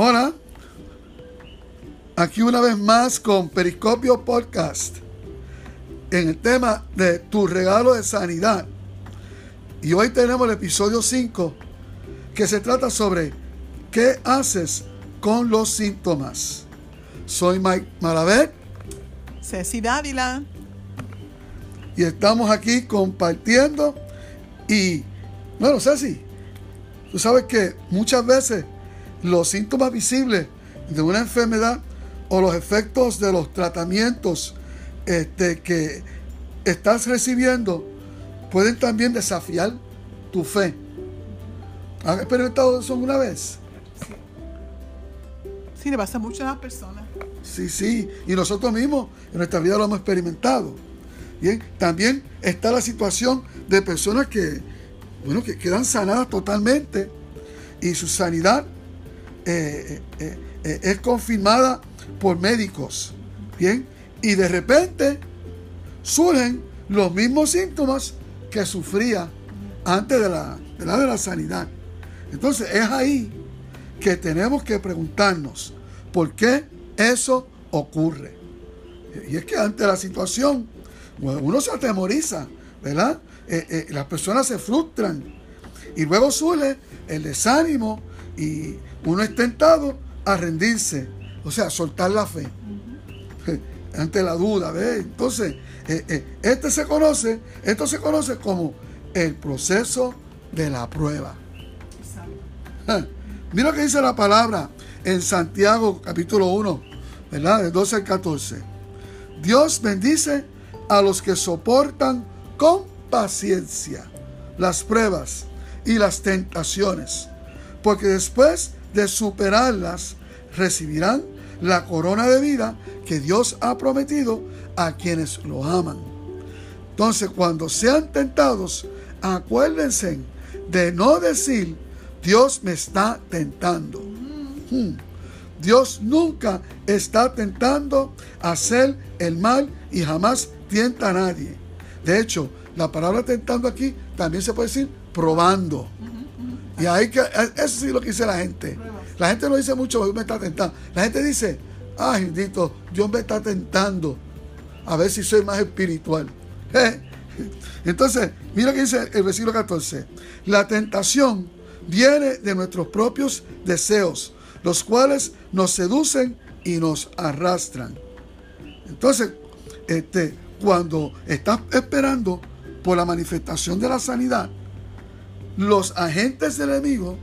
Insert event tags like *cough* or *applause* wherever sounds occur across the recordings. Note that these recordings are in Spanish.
Hola, aquí una vez más con Periscopio Podcast en el tema de tu regalo de sanidad. Y hoy tenemos el episodio 5 que se trata sobre qué haces con los síntomas. Soy Mike Malavet. Ceci Dávila. Y estamos aquí compartiendo. Y bueno, Ceci, tú sabes que muchas veces los síntomas visibles de una enfermedad o los efectos de los tratamientos este, que estás recibiendo pueden también desafiar tu fe. ¿Has experimentado eso una vez? Sí, le pasa mucho a las personas. Sí, sí, y nosotros mismos en nuestra vida lo hemos experimentado. Bien, también está la situación de personas que, bueno, que quedan sanadas totalmente y su sanidad eh, eh, eh, es confirmada por médicos. Bien, y de repente surgen los mismos síntomas que sufría antes de la, de la, sanidad. Entonces es ahí que tenemos que preguntarnos por qué eso ocurre. Y es que ante la situación, uno se atemoriza, ¿verdad? las personas se frustran y luego surge el desánimo y uno es tentado a rendirse, o sea, soltar la fe ante la duda, ¿ves? Entonces, eh, eh, este se conoce, esto se conoce como el proceso de la prueba. Mira lo que dice la palabra en Santiago capítulo 1, ¿verdad? De 12 al 14. Dios bendice a los que soportan con paciencia las pruebas y las tentaciones, porque después de superarlas recibirán la corona de vida que Dios ha prometido a quienes lo aman. Entonces, cuando sean tentados, acuérdense de no decir, Dios me está tentando. Hmm. Dios nunca está tentando hacer el mal y jamás tienta a nadie. De hecho, la palabra tentando aquí también se puede decir probando. Y hay que, eso sí lo que dice la gente. La gente no dice mucho, Dios me está tentando. La gente dice, ay, Dios me está tentando a ver si soy más espiritual. ¿Eh? Entonces, mira que dice el versículo 14. La tentación viene de nuestros propios deseos, los cuales nos seducen y nos arrastran. Entonces, este, cuando estás esperando por la manifestación de la sanidad, los agentes del enemigo,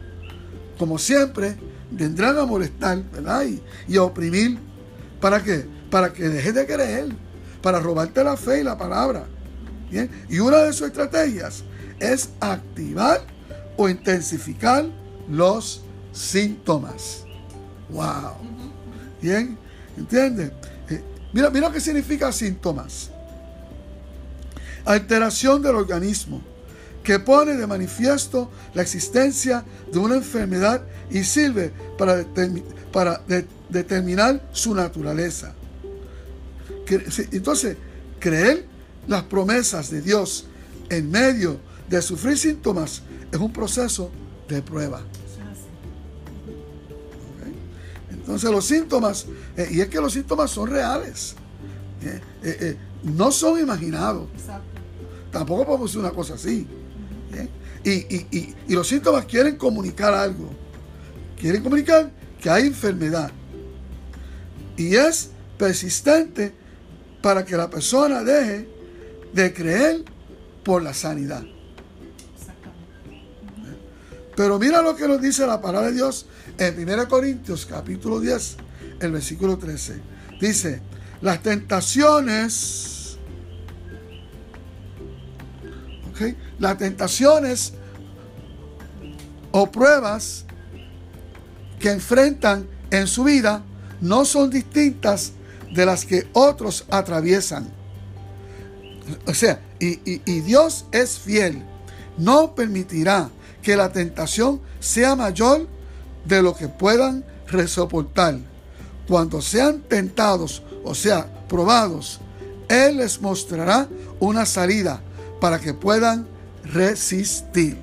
como siempre, vendrán a molestar ¿verdad? Y, a oprimir. ¿Para qué? Para que dejes de creer, para robarte la fe y la palabra. ¿Bien? Y una de sus estrategias es activar o intensificar los síntomas. ¡Wow! ¿Bien? ¿Entiendes? Eh, mira, mira qué significa síntomas. Alteración del organismo que pone de manifiesto la existencia de una enfermedad y sirve para, para determinar su naturaleza. Entonces, creer las promesas de Dios en medio de sufrir síntomas es un proceso de prueba. Entonces los síntomas, eh, y es que los síntomas son reales, eh, eh, no son imaginados. Tampoco podemos decir una cosa así. Y, los síntomas quieren comunicar algo. Quieren comunicar que hay enfermedad. Y es persistente para que la persona deje de creer por la sanidad. Pero mira lo que nos dice la palabra de Dios en 1 Corintios capítulo 10, el versículo 13. Dice, las tentaciones Las tentaciones o pruebas que enfrentan en su vida no son distintas de las que otros atraviesan. O sea, y, Dios es fiel. No permitirá que la tentación sea mayor de lo que puedan resoportar. Cuando sean tentados, o sea, probados, Él les mostrará una salida para que puedan resistir.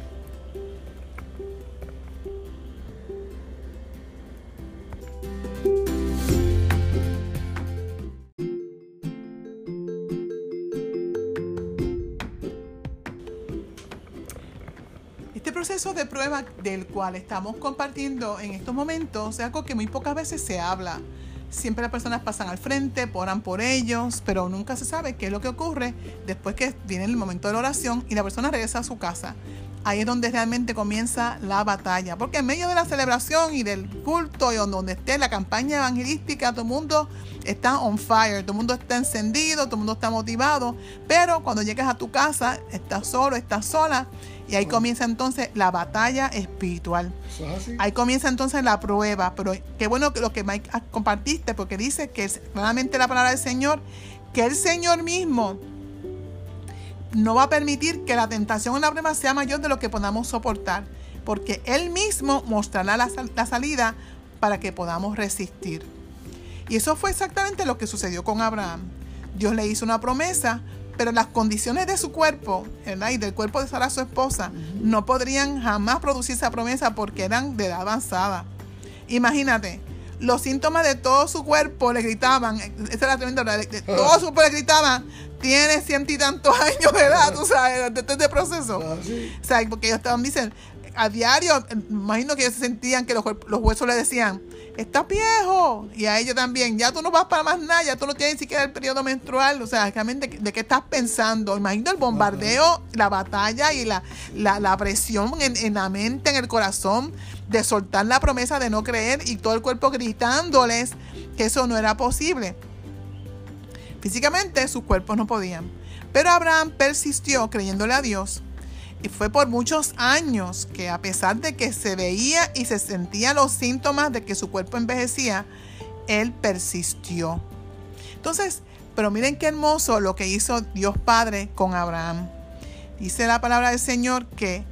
Este proceso de prueba del cual estamos compartiendo en estos momentos es algo que muy pocas veces se habla. Siempre las personas pasan al frente, oran por ellos, pero nunca se sabe qué es lo que ocurre después que viene el momento de la oración y la persona regresa a su casa. Ahí es donde realmente comienza la batalla, porque en medio de la celebración y del culto y donde esté la campaña evangelística, todo el mundo está on fire, todo el mundo está encendido, todo el mundo está motivado, pero cuando llegas a tu casa, estás solo, estás sola, y ahí comienza entonces la batalla espiritual. Ahí comienza entonces la prueba. Pero qué bueno que lo que Mike compartiste, porque dice que es claramente la palabra del Señor, que el Señor mismo no va a permitir que la tentación en la prueba sea mayor de lo que podamos soportar, porque Él mismo mostrará la, la salida para que podamos resistir. Y eso fue exactamente lo que sucedió con Abraham. Dios le hizo una promesa, pero las condiciones de su cuerpo ¿verdad? y del cuerpo de Sara, su esposa, no podrían jamás producir esa promesa porque eran de edad avanzada. Imagínate, los síntomas de todo su cuerpo le gritaban, esa era tremenda, de, de todo su cuerpo le gritaban, tiene ciento y tantos años de edad, tú sabes, de este proceso. Ah, o sea, porque ellos estaban, dicen, a diario, imagino que ellos sentían que los, los huesos le decían, estás viejo. Y a ellos también, ya tú no vas para más nada, ya tú no tienes ni siquiera el periodo menstrual. O sea, realmente, ¿de qué estás pensando? Imagino el bombardeo, la batalla y la, la, presión en, en, la mente, en el corazón, de soltar la promesa de no creer y todo el cuerpo gritándoles que eso no era posible. Físicamente sus cuerpos no podían. Pero Abraham persistió creyéndole a Dios y fue por muchos años que a pesar de que se veía y se sentía los síntomas de que su cuerpo envejecía, él persistió. Entonces, pero miren qué hermoso lo que hizo Dios Padre con Abraham. Dice la palabra del Señor que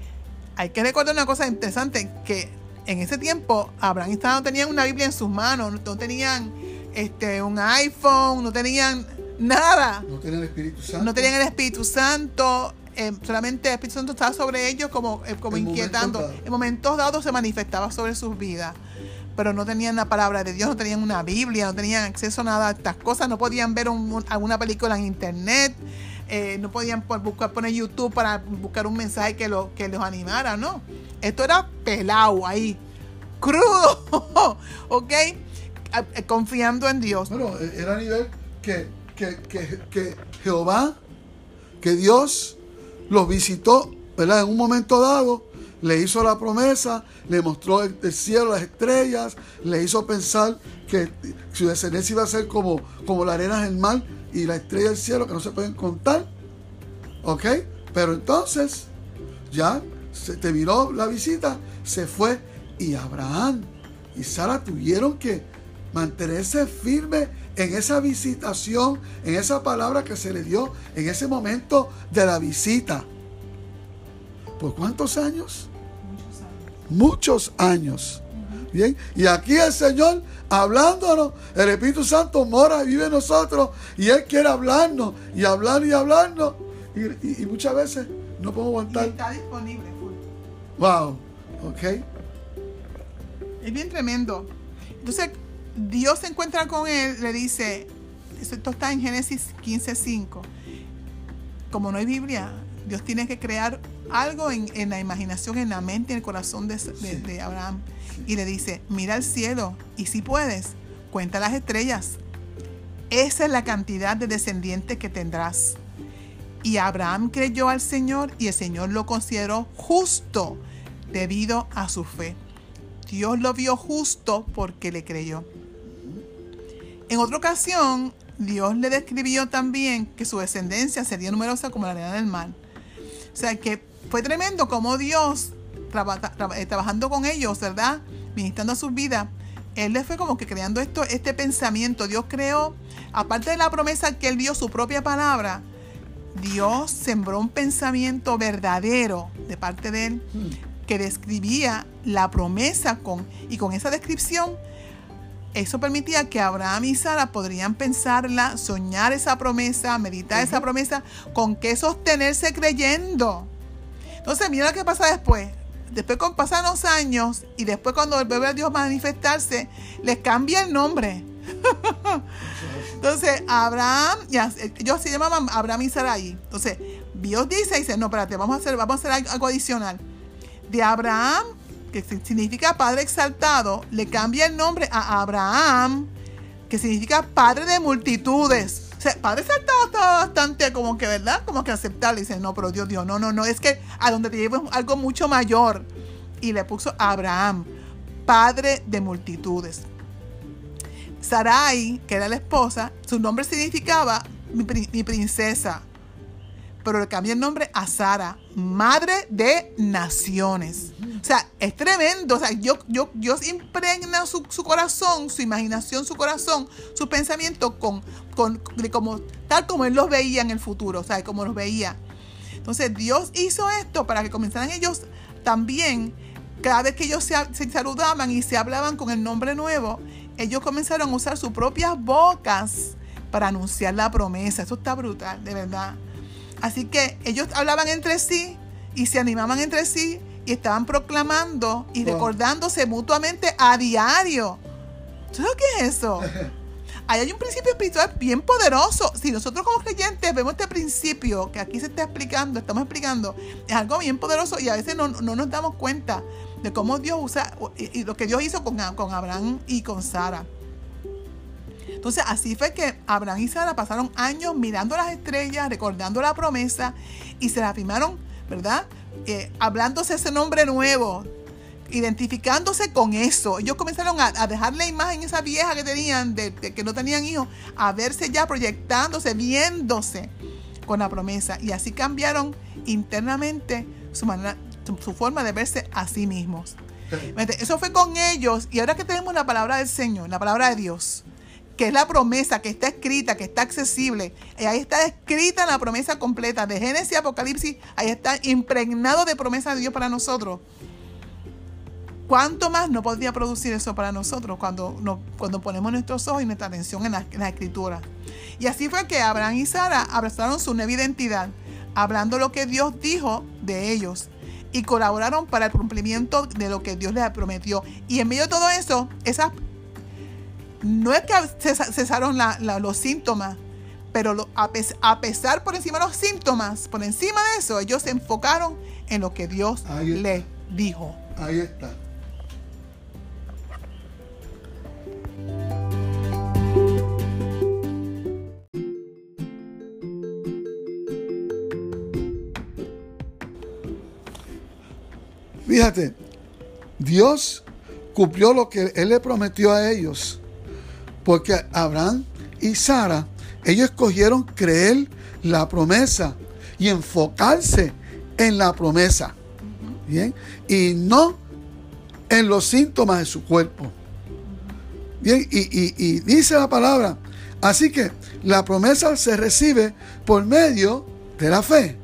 hay que recordar una cosa interesante, que en ese tiempo Abraham y Sara no tenían una Biblia en sus manos, no tenían este, un iPhone, no tenían nada. No tenían el Espíritu Santo. No tenían el Espíritu Santo. Eh, solamente el Espíritu Santo estaba sobre ellos como, eh, como inquietando. en momentos dados se manifestaba sobre sus vidas. Pero no tenían la palabra de Dios, no tenían una Biblia, no tenían acceso a nada a estas cosas, no podían ver alguna película en internet, eh, no podían buscar, poner YouTube para buscar un mensaje que, lo, que los animara, ¿no? Esto era pelado ahí, crudo, *laughs* ¿ok? Confiando en Dios. Bueno, era a nivel que, que, que, que Jehová, que Dios los visitó, ¿verdad? En un momento dado, le hizo la promesa, le mostró el, cielo, las estrellas, le hizo pensar que su descendencia iba a ser como, como la arena del mar y la estrella del cielo que no se pueden contar. ¿Ok? Pero entonces, ya se terminó la visita, se fue y Abraham y Sara tuvieron que mantenerse firmes en esa visitación, en esa palabra que se le dio en ese momento de la visita. ¿Por cuántos años? Muchos años. Bien, y aquí el Señor hablándonos, el Espíritu Santo mora y vive en nosotros y Él quiere hablarnos y hablar y hablarnos. Y, muchas veces no podemos aguantar. está disponible. Wow, ok. Es bien tremendo. Entonces, Dios se encuentra con él, le dice, esto está en Génesis 15:5. Como no hay Biblia, Dios tiene que crear algo en, la imaginación, en la mente, en el corazón de, Abraham. Y le dice, mira el cielo y si puedes, cuenta las estrellas. Esa es la cantidad de descendientes que tendrás. Y Abraham creyó al Señor y el Señor lo consideró justo debido a su fe. Dios lo vio justo porque le creyó. En otra ocasión, Dios le describió también que su descendencia sería numerosa como la arena del mar. O sea que fue tremendo como Dios, eh, trabajando con ellos, ¿verdad? Ministrando a sus vidas, Él le fue como que creando esto, este pensamiento. Dios creó, aparte de la promesa que Él dio su propia palabra, Dios sembró un pensamiento verdadero de parte de Él que describía la promesa con, y con esa descripción eso permitía que Abraham y Sara podrían pensarla, soñar esa promesa, meditar esa promesa, con qué sostenerse creyendo. Entonces, mira lo que pasa después. Después cuando pasan los años y después cuando vuelve a Dios manifestarse, les cambia el nombre. *laughs* Entonces, Abraham, ya, ellos se llamaban Abraham y Sarai. Entonces, Dios dice, dice, no, espérate, vamos a hacer, vamos a hacer algo adicional. De Abraham, que significa padre exaltado, le cambia el nombre a Abraham, que significa padre de multitudes. O sea, padre exaltado estaba bastante como que, ¿verdad? Como que aceptable. Dice, no, pero Dios, Dios, no, no, no, es que a donde te llevo algo mucho mayor. Y le puso Abraham, padre de multitudes. Sarai, que era la esposa, su nombre significaba mi, princesa. Pero le cambió el nombre a Sara, madre de naciones. O sea, es tremendo. O sea, yo, yo, Dios impregna su, corazón, su imaginación, su corazón, su pensamiento con, con, como, tal como Él los veía en el futuro, o sea, como los veía. Entonces, Dios hizo esto para que comenzaran ellos también, cada vez que ellos se, se saludaban y se hablaban con el nombre nuevo, ellos comenzaron a usar sus propias bocas para anunciar la promesa. Eso está brutal, de verdad. Así que ellos hablaban entre sí y se animaban entre sí y estaban proclamando y recordándose mutuamente a diario. ¿Sabes qué es eso? *laughs* Ahí hay un principio espiritual bien poderoso. Si nosotros como creyentes vemos este principio que aquí se está explicando, estamos explicando, es algo bien poderoso y a veces no, nos damos cuenta de cómo Dios usa y, lo que Dios hizo con, con Abraham y con Sara. Entonces así fue que Abraham y Sara pasaron años mirando las estrellas, recordando la promesa y se la afirmaron, ¿verdad? Eh, hablándose ese nombre nuevo, identificándose con eso. Ellos comenzaron a, dejar la imagen esa vieja que tenían, de, que no tenían hijos, a verse ya proyectándose, viéndose con la promesa. Y así cambiaron internamente su, manera, su forma de verse a sí mismos. Eso fue con ellos. Y ahora que tenemos la palabra del Señor, la palabra de Dios, que es la promesa que está escrita, que está accesible. Y ahí está escrita la promesa completa de Génesis Apocalipsis. Ahí está impregnado de promesa de Dios para nosotros. ¿Cuánto más no podría producir eso para nosotros cuando, cuando ponemos nuestros ojos y nuestra atención en la, en la escritura? Y así fue que Abraham y Sara abrazaron su nueva identidad, hablando lo que Dios dijo de ellos y colaboraron para el cumplimiento de lo que Dios les prometió. Y en medio de todo eso, esas no es que cesaron los síntomas, pero a, pesar por encima de los síntomas, por encima de eso, ellos se enfocaron en lo que Dios les dijo. Ahí está. Fíjate, Dios cumplió lo que Él le prometió a ellos. Porque Abraham y Sara, ellos escogieron creer la promesa y enfocarse en la promesa. Bien, y no en los síntomas de su cuerpo. Bien, y, dice la palabra, así que la promesa se recibe por medio de la fe.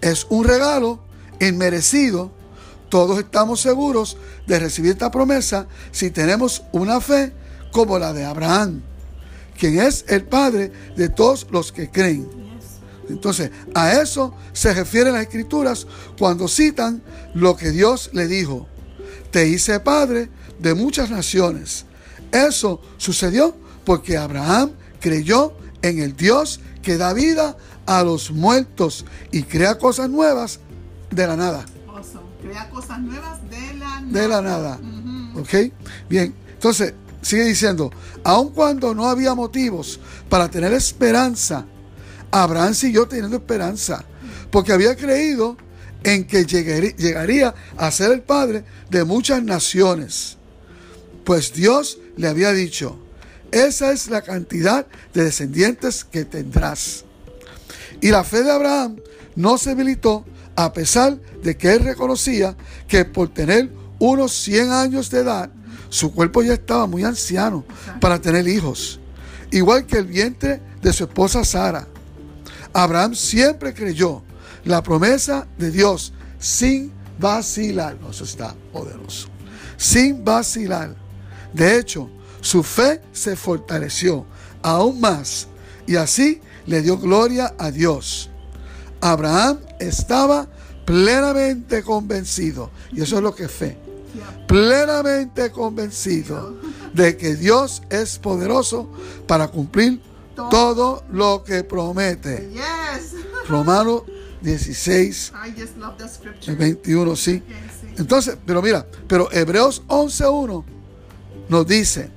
Es un regalo inmerecido. Todos estamos seguros de recibir esta promesa si tenemos una fe como la de Abraham, quien es el padre de todos los que creen. Entonces, a eso se refieren las escrituras cuando citan lo que Dios le dijo. Te hice padre de muchas naciones. Eso sucedió porque Abraham creyó en el Dios que da vida a los muertos y crea cosas nuevas de la nada. Crea cosas nuevas de la nada. De la nada. ¿Ok? Bien. Entonces, Sigue diciendo, aun cuando no había motivos para tener esperanza, Abraham siguió teniendo esperanza, porque había creído en que llegaría a ser el padre de muchas naciones. Pues Dios le había dicho, esa es la cantidad de descendientes que tendrás. Y la fe de Abraham no se debilitó a pesar de que él reconocía que por tener unos 100 años de edad, su cuerpo ya estaba muy anciano para tener hijos, igual que el vientre de su esposa Sara. Abraham siempre creyó la promesa de Dios sin vacilar. eso está poderoso. Sin vacilar. De hecho, su fe se fortaleció aún más y así le dio gloria a Dios. Abraham estaba plenamente convencido, y eso es lo que es fe, plenamente convencido de que Dios es poderoso para cumplir todo lo que promete. Romano 16, I just love the el scripture. 21, sí. Okay, sí. Entonces, pero mira, pero Hebreos 11.1 nos dice,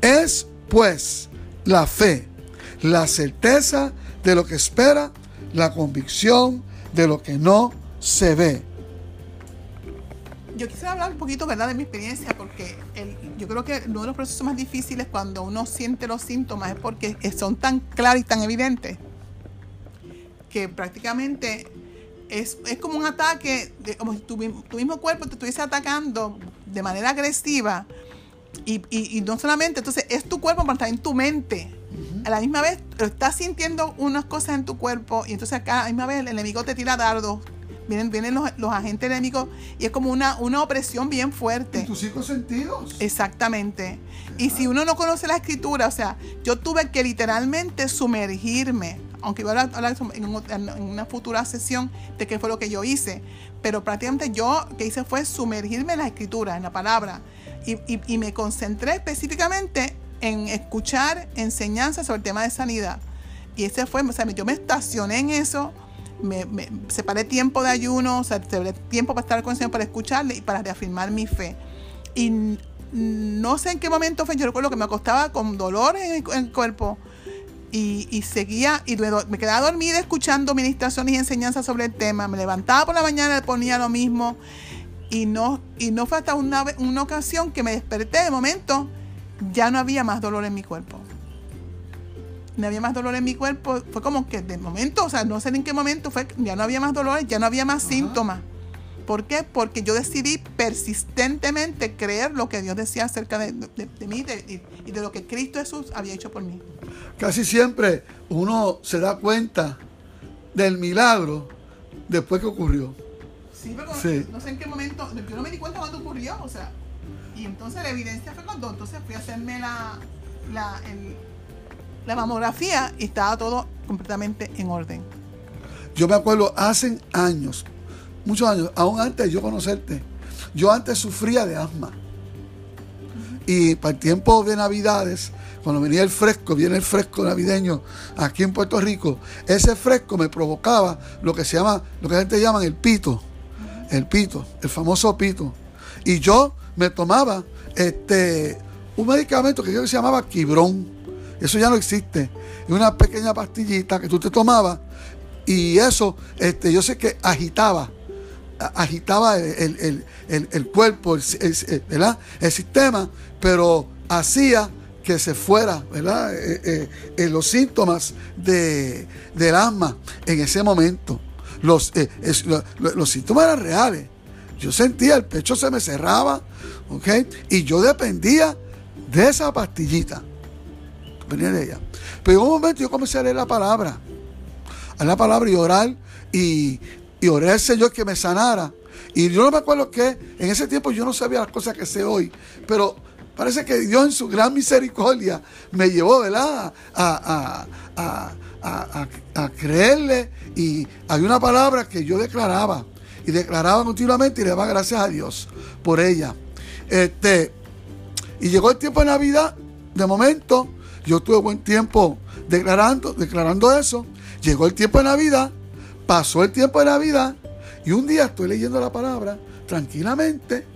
es pues la fe, la certeza de lo que espera, la convicción de lo que no se ve. Yo quisiera hablar un poquito, ¿verdad?, de mi experiencia, porque el- yo creo que uno de los procesos más difíciles cuando uno siente los síntomas es porque son tan claros y tan evidentes que prácticamente es, es como un ataque, de, como si tu, mi- tu mismo cuerpo te estuviese atacando de manera agresiva. Y, y- y no solamente, entonces es tu cuerpo, pero también tu mente. A la misma vez estás sintiendo unas cosas en tu cuerpo y entonces acá a la misma vez el enemigo te tira dardos. Vienen, vienen los, los agentes enemigos y es como una, una opresión bien En fuerte. tus cinco sentidos. Exactamente. Y si uno no conoce la escritura, o sea, yo tuve que literalmente sumergirme, aunque voy a hablar en, en una futura sesión de qué fue lo que yo hice, pero prácticamente yo lo que hice fue sumergirme en la escritura, en la palabra, y, y- y me concentré específicamente en escuchar enseñanzas sobre el tema de sanidad. Y ese fue, o sea, yo me estacioné en eso, me, me separé tiempo de ayuno, o sea, separé tiempo para estar con el Señor, para escucharle y para reafirmar mi fe. Y no sé en qué momento fue, yo recuerdo que me acostaba con dolor en el, cuerpo y, y seguía, y me, me quedaba dormida escuchando ministraciones y enseñanzas sobre el tema, me levantaba por la mañana y ponía lo mismo y no, y no fue hasta una, una ocasión que me desperté de momento, ya no había más dolor en mi cuerpo. No había más dolor en mi cuerpo, fue como que de momento, o sea, no sé en qué momento fue, ya no había más dolor, ya no había más síntomas. ¿Por qué? Porque yo decidí persistentemente creer lo que Dios decía acerca de, de- de mí de- y, y de lo que Cristo Jesús había hecho por mí. Casi siempre uno se da cuenta del milagro después que ocurrió. Sí, pero Sí. no sé en qué momento, yo no me di cuenta cuando ocurrió, o sea, y entonces la evidencia fue cuando entonces fui a hacerme la, la, el- la mamografía y estaba todo completamente en orden. Yo me acuerdo hace años, muchos años, aún antes de yo conocerte, yo antes sufría de asma. Y para el tiempo de Navidades, cuando venía el fresco, viene el fresco navideño aquí en Puerto Rico, ese fresco me provocaba lo que se llama, lo que la gente llama el pito, el pito, el famoso pito. Y yo me tomaba este un medicamento que que se llamaba Quibrón. Eso ya no existe. Es una pequeña pastillita que tú te tomabas y eso, este, yo sé que agitaba, agitaba el, el- el- el- cuerpo, el, sistema, pero hacía que se fuera, ¿verdad? Eh, eh, eh, los síntomas de, del asma en ese momento. Los, los síntomas eran reales. Yo sentía el pecho se me cerraba, ¿ok? Y yo dependía de esa pastillita. Dependía de ella. Pero en un momento yo comencé a leer la palabra a la palabra y orar y, y oré al Señor que me sanara. Y yo no me acuerdo que en ese tiempo yo no sabía las cosas que sé hoy, pero parece que Dios en su gran misericordia me llevó, ¿verdad? A- a- a- a creerle y hay una palabra que yo declaraba y declaraba continuamente y le daba gracias a Dios por ella. Este, y llegó el tiempo de Navidad, de momento, yo tuve buen tiempo declarando, declarando eso. Llegó el tiempo de Navidad, pasó el tiempo de Navidad, y un día estoy leyendo la palabra tranquilamente,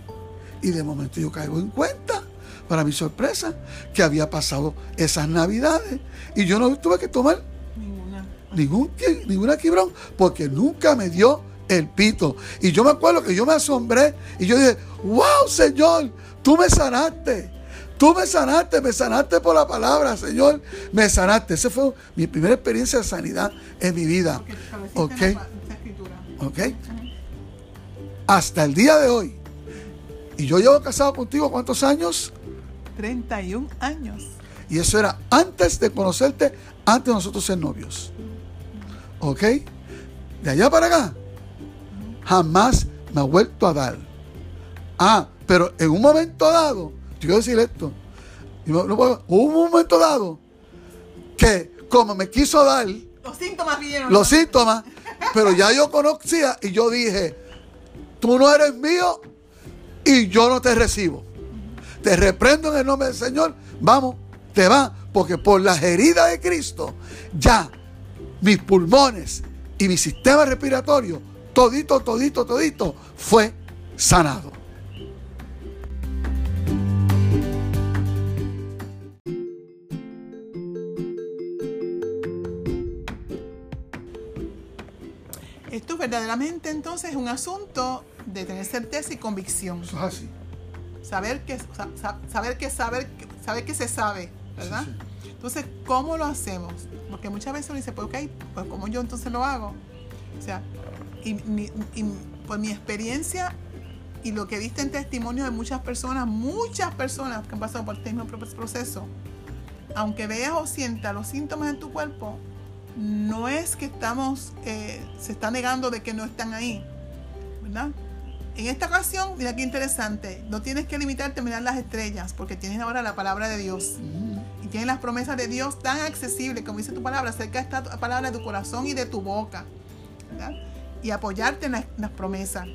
y de momento yo caigo en cuenta, para mi sorpresa, que había pasado esas Navidades, y yo no tuve que tomar Ninguna. ningún, ninguna quibrón, porque nunca me dio el pito. Y yo me acuerdo que yo me asombré y yo dije, wow, Señor, tú me sanaste. Tú me sanaste, me sanaste por la palabra, Señor, me sanaste. Esa fue mi primera experiencia de sanidad en mi vida. Ok. ¿Ok? Hasta el día de hoy. Y yo llevo casado contigo cuántos años? 31 años. Y eso era antes de conocerte, antes de nosotros ser novios. ¿Ok? De allá para acá, jamás me ha vuelto a dar. Ah, pero en un momento dado, yo quiero decir esto, hubo un momento dado que como me quiso dar Los síntomas vinieron. los síntomas, pero ya yo conocía y yo dije, tú no eres mío y yo no te recibo. Te reprendo en el nombre del Señor, vamos, te va, porque por las heridas de Cristo ya mis pulmones y mi sistema respiratorio, todito, todito, todito, fue sanado. Esto verdaderamente entonces es un asunto de tener certeza y convicción. Eso es así. Saber que, saber que, saber, saber que se sabe, ¿verdad? Entonces, ¿cómo lo hacemos? Porque muchas veces uno dice, pues ok, pues ¿cómo yo entonces lo hago? O sea, y, por mi experiencia y lo que he visto en testimonio de muchas personas, muchas personas que han pasado por este mismo proceso, aunque veas o sientas los síntomas en tu cuerpo, no es que estamos, eh, se está negando de que no están ahí, ¿verdad? En esta ocasión, mira qué interesante, no tienes que limitarte a mirar las estrellas, porque tienes ahora la palabra de Dios. Y tienes las promesas de Dios tan accesibles, como dice tu palabra, cerca esta palabra de tu corazón y de tu boca. Y apoyarte en las, promesas.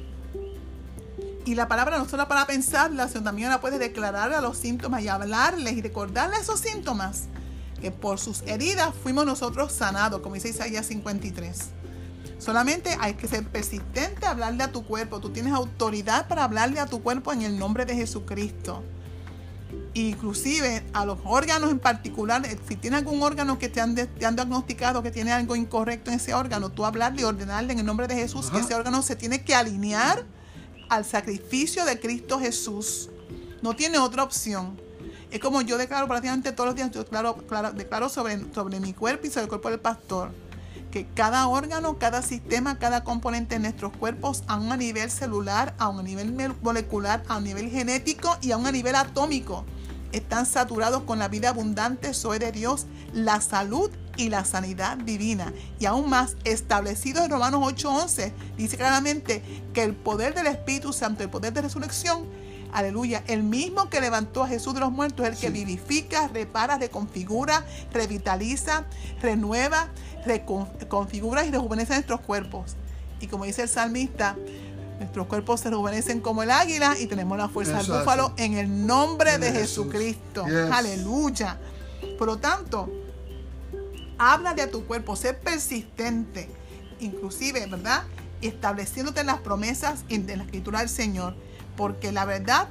Y la palabra no solo para pensarla, sino también la puedes declarar a los síntomas y hablarles y recordarles esos síntomas que por sus heridas fuimos nosotros sanados, como dice Isaías 53. Solamente hay que ser persistente a hablarle a tu cuerpo. Tú tienes autoridad para hablarle a tu cuerpo en el nombre de Jesucristo. Inclusive a los órganos en particular, eh, si tiene algún órgano que te han, diagnosticado que tiene algo incorrecto en ese órgano, tú hablarle y ordenarle en el nombre de Jesús que ese órgano se tiene que alinear al sacrificio de Cristo Jesús. No tiene otra opción. Es como yo declaro prácticamente todos los días, yo declaro, declaro sobre, sobre mi cuerpo y sobre el cuerpo del pastor, que cada órgano, cada sistema, cada componente de nuestros cuerpos, a nivel celular, a nivel molecular, a un nivel genético y a nivel atómico, están saturados con la vida abundante, soy de Dios, la salud y la sanidad divina. Y aún más, establecido en Romanos 8:11, dice claramente que el poder del Espíritu Santo, el poder de resurrección, Aleluya. El mismo que levantó a Jesús de los muertos es el que vivifica, repara, reconfigura, revitaliza, renueva, reconfigura y rejuvenece nuestros cuerpos. Y como dice el salmista, nuestros cuerpos se rejuvenecen como el águila y tenemos la fuerza del búfalo en el nombre de, Jesucristo. Aleluya. Por lo tanto, habla de tu cuerpo, sé persistente, inclusive, ¿verdad? Estableciéndote en las promesas de la escritura del Señor porque la verdad,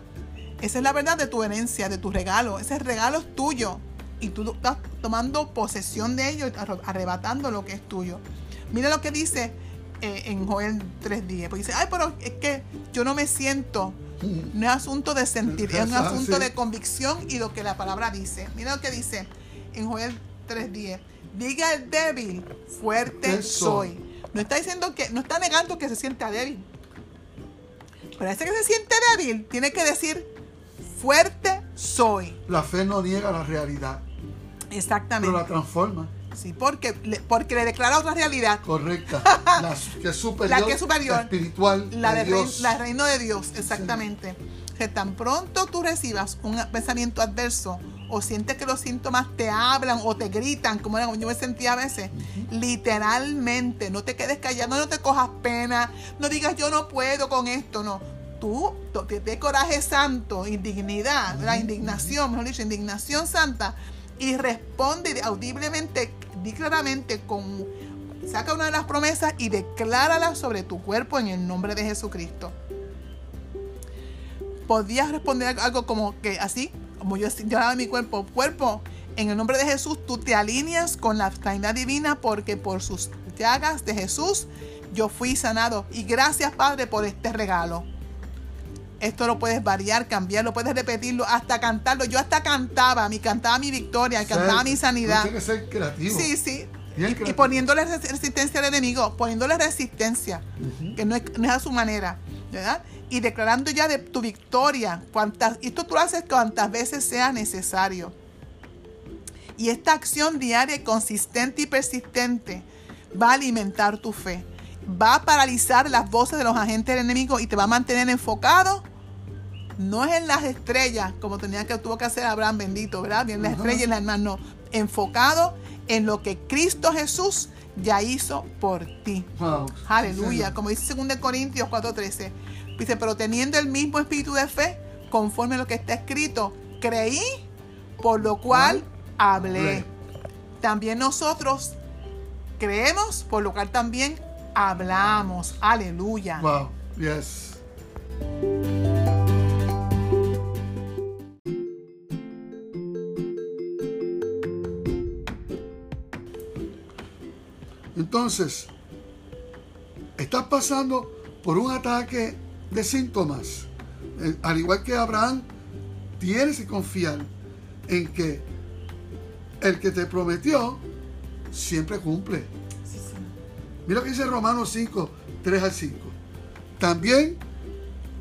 esa es la verdad de tu herencia, de tu regalo. Ese regalo es tuyo. Y tú estás tomando posesión de ello, arrebatando lo que es tuyo. Mira lo que dice eh, en Joel 3.10. Porque dice, ay, pero es que yo no me siento. No es asunto de sentir, es un *laughs* asunto de convicción y lo que la palabra dice. Mira lo que dice en Joel 3.10. Diga el débil, fuerte soy. No está diciendo que, no está negando que se sienta débil. Pero ese que se siente débil tiene que decir, fuerte soy. La fe no niega la realidad. Exactamente. Pero la transforma. Sí, porque le, porque le declara otra realidad. Correcta. *laughs* La que es superior. La que es superior. La espiritual. La de, Dios. la reino de Dios, exactamente. Que tan pronto tú recibas un pensamiento adverso o sientes que los síntomas te hablan o te gritan, como yo me sentía a veces, literalmente, no te quedes callado, no te cojas pena, no digas yo no puedo con esto, no. Tú, te coraje santo, indignidad, la indignación, mejor dicho, indignación santa, y responde audiblemente, di claramente, con, saca una de las promesas y declárala sobre tu cuerpo en el nombre de Jesucristo. Podías responder algo como que así, como yo llamaba mi cuerpo, cuerpo, en el nombre de Jesús tú te alineas con la sanidad divina porque por sus llagas de Jesús yo fui sanado. Y gracias Padre por este regalo. Esto lo puedes variar, cambiar, lo puedes repetirlo, hasta cantarlo. Yo hasta cantaba, mi cantaba mi victoria, cantaba mi sanidad. Tiene que ser creativo. Sí, sí. Y, poniéndole resistencia al enemigo, poniéndole resistencia, que no es, no es a su manera, ¿verdad? y declarando ya de tu victoria. Cuantas, esto tú lo haces cuantas veces sea necesario. Y esta acción diaria, consistente y persistente va a alimentar tu fe. Va a paralizar las voces de los agentes del enemigo y te va a mantener enfocado. No es en las estrellas, como tenía que tuvo que hacer Abraham bendito, ¿verdad? Bien las estrellas y las demás, no. Enfocado en lo que Cristo Jesús ya hizo por ti. Aleluya. Como dice 2 Corintios 4:13. Dice, pero teniendo el mismo espíritu de fe, conforme a lo que está escrito, creí, por lo cual hablé. También nosotros creemos, por lo cual también hablamos. Aleluya. Wow, yes. Entonces, estás pasando por un ataque de síntomas. Eh, Al igual que Abraham, tienes que confiar en que el que te prometió siempre cumple. Mira lo que dice Romanos 5, 3 al 5. También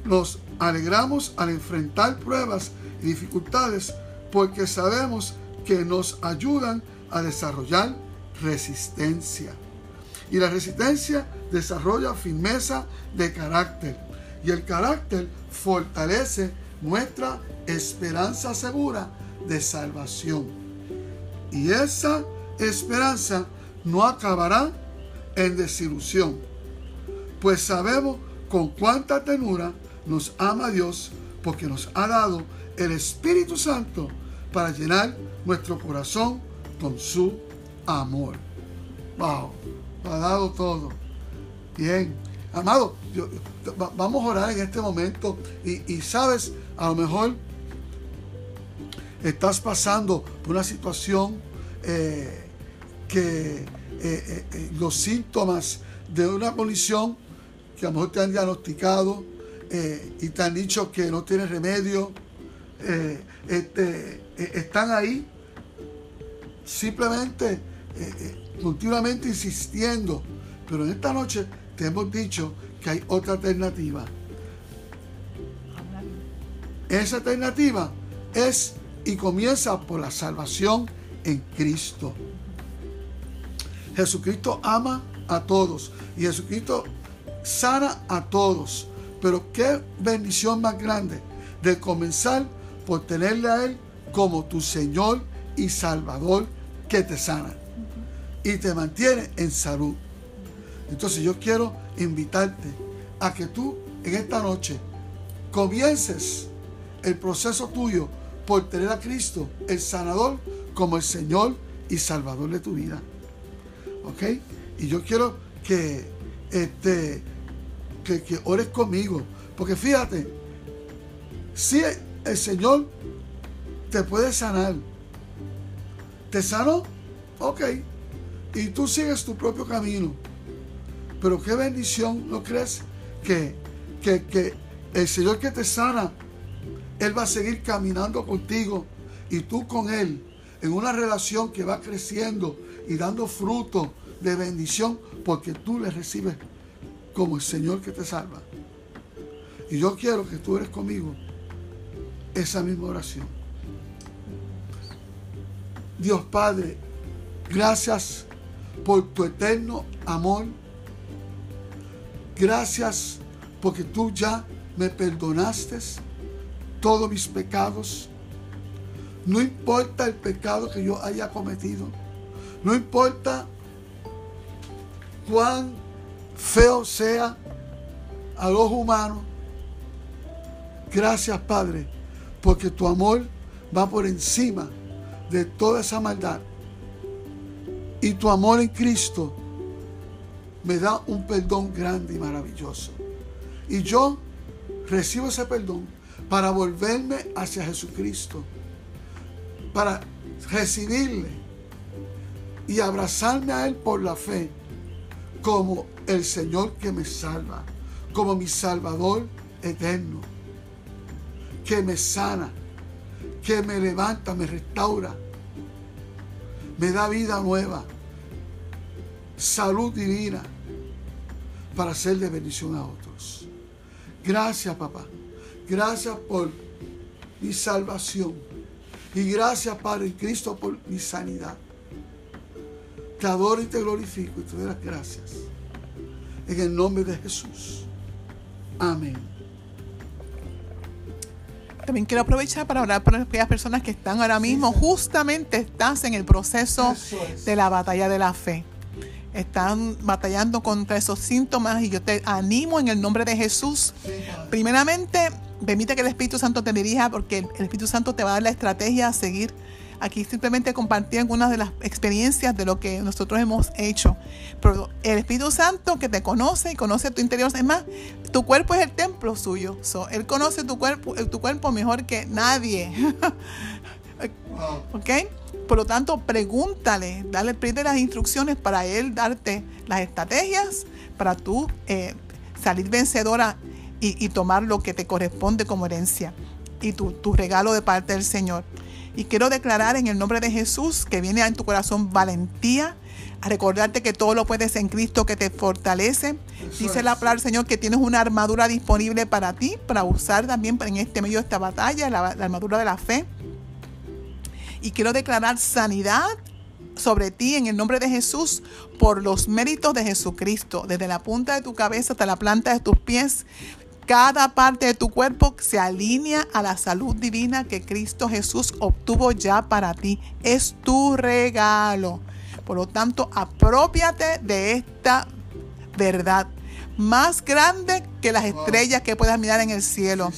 nos alegramos al enfrentar pruebas y dificultades porque sabemos que nos ayudan a desarrollar resistencia. Y la resistencia desarrolla firmeza de carácter. Y el carácter fortalece nuestra esperanza segura de salvación. Y esa esperanza no acabará en desilusión, pues sabemos con cuánta tenura nos ama Dios, porque nos ha dado el Espíritu Santo para llenar nuestro corazón con su amor. Wow, lo ha dado todo. Bien, amado, vamos a orar en este momento y, sabes, a lo mejor estás pasando por una situación eh, que eh, eh, los síntomas de una condición que a lo mejor te han diagnosticado y te han dicho que no tiene remedio, este, están ahí simplemente eh, eh, continuamente insistiendo. Pero en esta noche te hemos dicho que hay otra alternativa. Esa alternativa es y comienza por la salvación en Cristo. Jesucristo ama a todos y Jesucristo sana a todos. Pero qué bendición más grande de comenzar por tenerle a Él como tu Señor y Salvador que te sana y te mantiene en salud. Entonces yo quiero invitarte a que tú en esta noche comiences el proceso tuyo por tener a Cristo, el sanador, como el Señor y Salvador de tu vida. ¿Ok? Y yo quiero que, este, que, ores conmigo. Porque fíjate, si el Señor te puede sanar, ¿te sanó? Ok. Y tú sigues tu propio camino. Pero qué bendición, ¿no crees? Que, que, que el Señor que te sana, Él va a seguir caminando contigo y tú con Él en una relación que va creciendo y dando fruto de bendición porque tú le recibes como el Señor que te salva. Y yo quiero que tú eres conmigo esa misma oración. Dios Padre, gracias por tu eterno amor. Gracias porque tú ya me perdonaste todos mis pecados. No importa el pecado que yo haya cometido. No importa cuán feo sea al ojo humano. Gracias Padre, porque tu amor va por encima de toda esa maldad. Y tu amor en Cristo me da un perdón grande y maravilloso. Y yo recibo ese perdón para volverme hacia Jesucristo, para recibirle y abrazarme a Él por la fe como el Señor que me salva, como mi Salvador eterno, que me sana, que me levanta, me restaura, me da vida nueva, salud divina para ser de bendición a otros. Gracias, papá. Gracias por mi salvación. Y gracias, Padre Cristo, por mi sanidad. Te adoro y te glorifico y te doy las gracias. En el nombre de Jesús. Amén. También quiero aprovechar para hablar por aquellas personas que están ahora mismo, justamente estás en el proceso Eso es. de la batalla de la fe. Están batallando contra esos síntomas y yo te animo en el nombre de Jesús. Primeramente, permite que el Espíritu Santo te dirija porque el Espíritu Santo te va a dar la estrategia a seguir Aquí simplemente compartí algunas de las experiencias de lo que nosotros hemos hecho. Pero el Espíritu Santo que te conoce y conoce tu interior, es más, tu cuerpo es el templo suyo. él conoce tu cuerpo, tu cuerpo mejor que nadie. *laughs* ¿Ok? Por lo tanto, pregúntale, dale las instrucciones para él darte las estrategias para tú eh, salir vencedora y, tomar lo que te corresponde como herencia y tu, tu regalo de parte del Señor. Y quiero declarar en el nombre de Jesús que viene en tu corazón valentía, a recordarte que todo lo puedes en Cristo que te fortalece. Dice la palabra Señor que tienes una armadura disponible para ti, para usar también en este medio de esta batalla, la armadura de la fe. Y quiero declarar sanidad sobre ti en el nombre de Jesús por los méritos de Jesucristo, desde la punta de tu cabeza hasta la planta de tus pies. Cada parte de tu cuerpo se alinea a la salud divina que Cristo Jesús obtuvo ya para ti. Es tu regalo. Por lo tanto, apropiate de esta verdad más grande que las estrellas que puedas mirar en el cielo.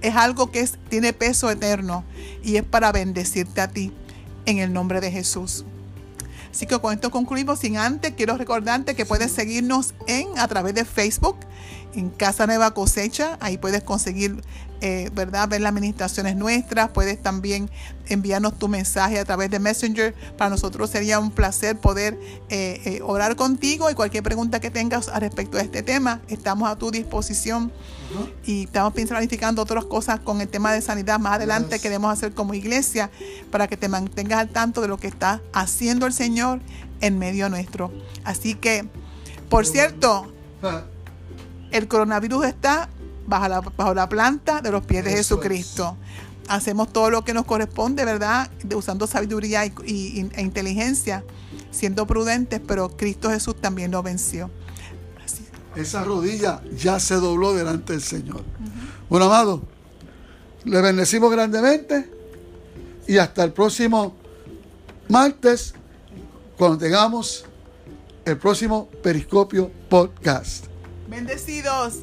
es algo que tiene peso eterno y es para bendecirte a ti en el nombre de Jesús. Así que con esto concluimos. Sin antes, quiero recordarte que puedes seguirnos en a través de Facebook, en Casa Nueva Cosecha. Ahí puedes conseguir eh, ¿verdad? Ver las administraciones nuestras, puedes también enviarnos tu mensaje a través de Messenger. Para nosotros sería un placer poder eh, eh, orar contigo y cualquier pregunta que tengas al respecto de este tema, estamos a tu disposición. Y estamos planificando otras cosas con el tema de sanidad. Más adelante queremos hacer como iglesia para que te mantengas al tanto de lo que está haciendo el Señor en medio nuestro. Así que, por cierto. El coronavirus está bajo la, bajo la planta de los pies de Jesucristo. Hacemos todo lo que nos corresponde, ¿verdad? usando sabiduría y, e inteligencia, siendo prudentes, pero Cristo Jesús también lo venció. Esa rodilla ya se dobló delante del Señor. Bueno, amado, le bendecimos grandemente y hasta el próximo martes, cuando tengamos el próximo Periscopio Podcast. Bendecidos.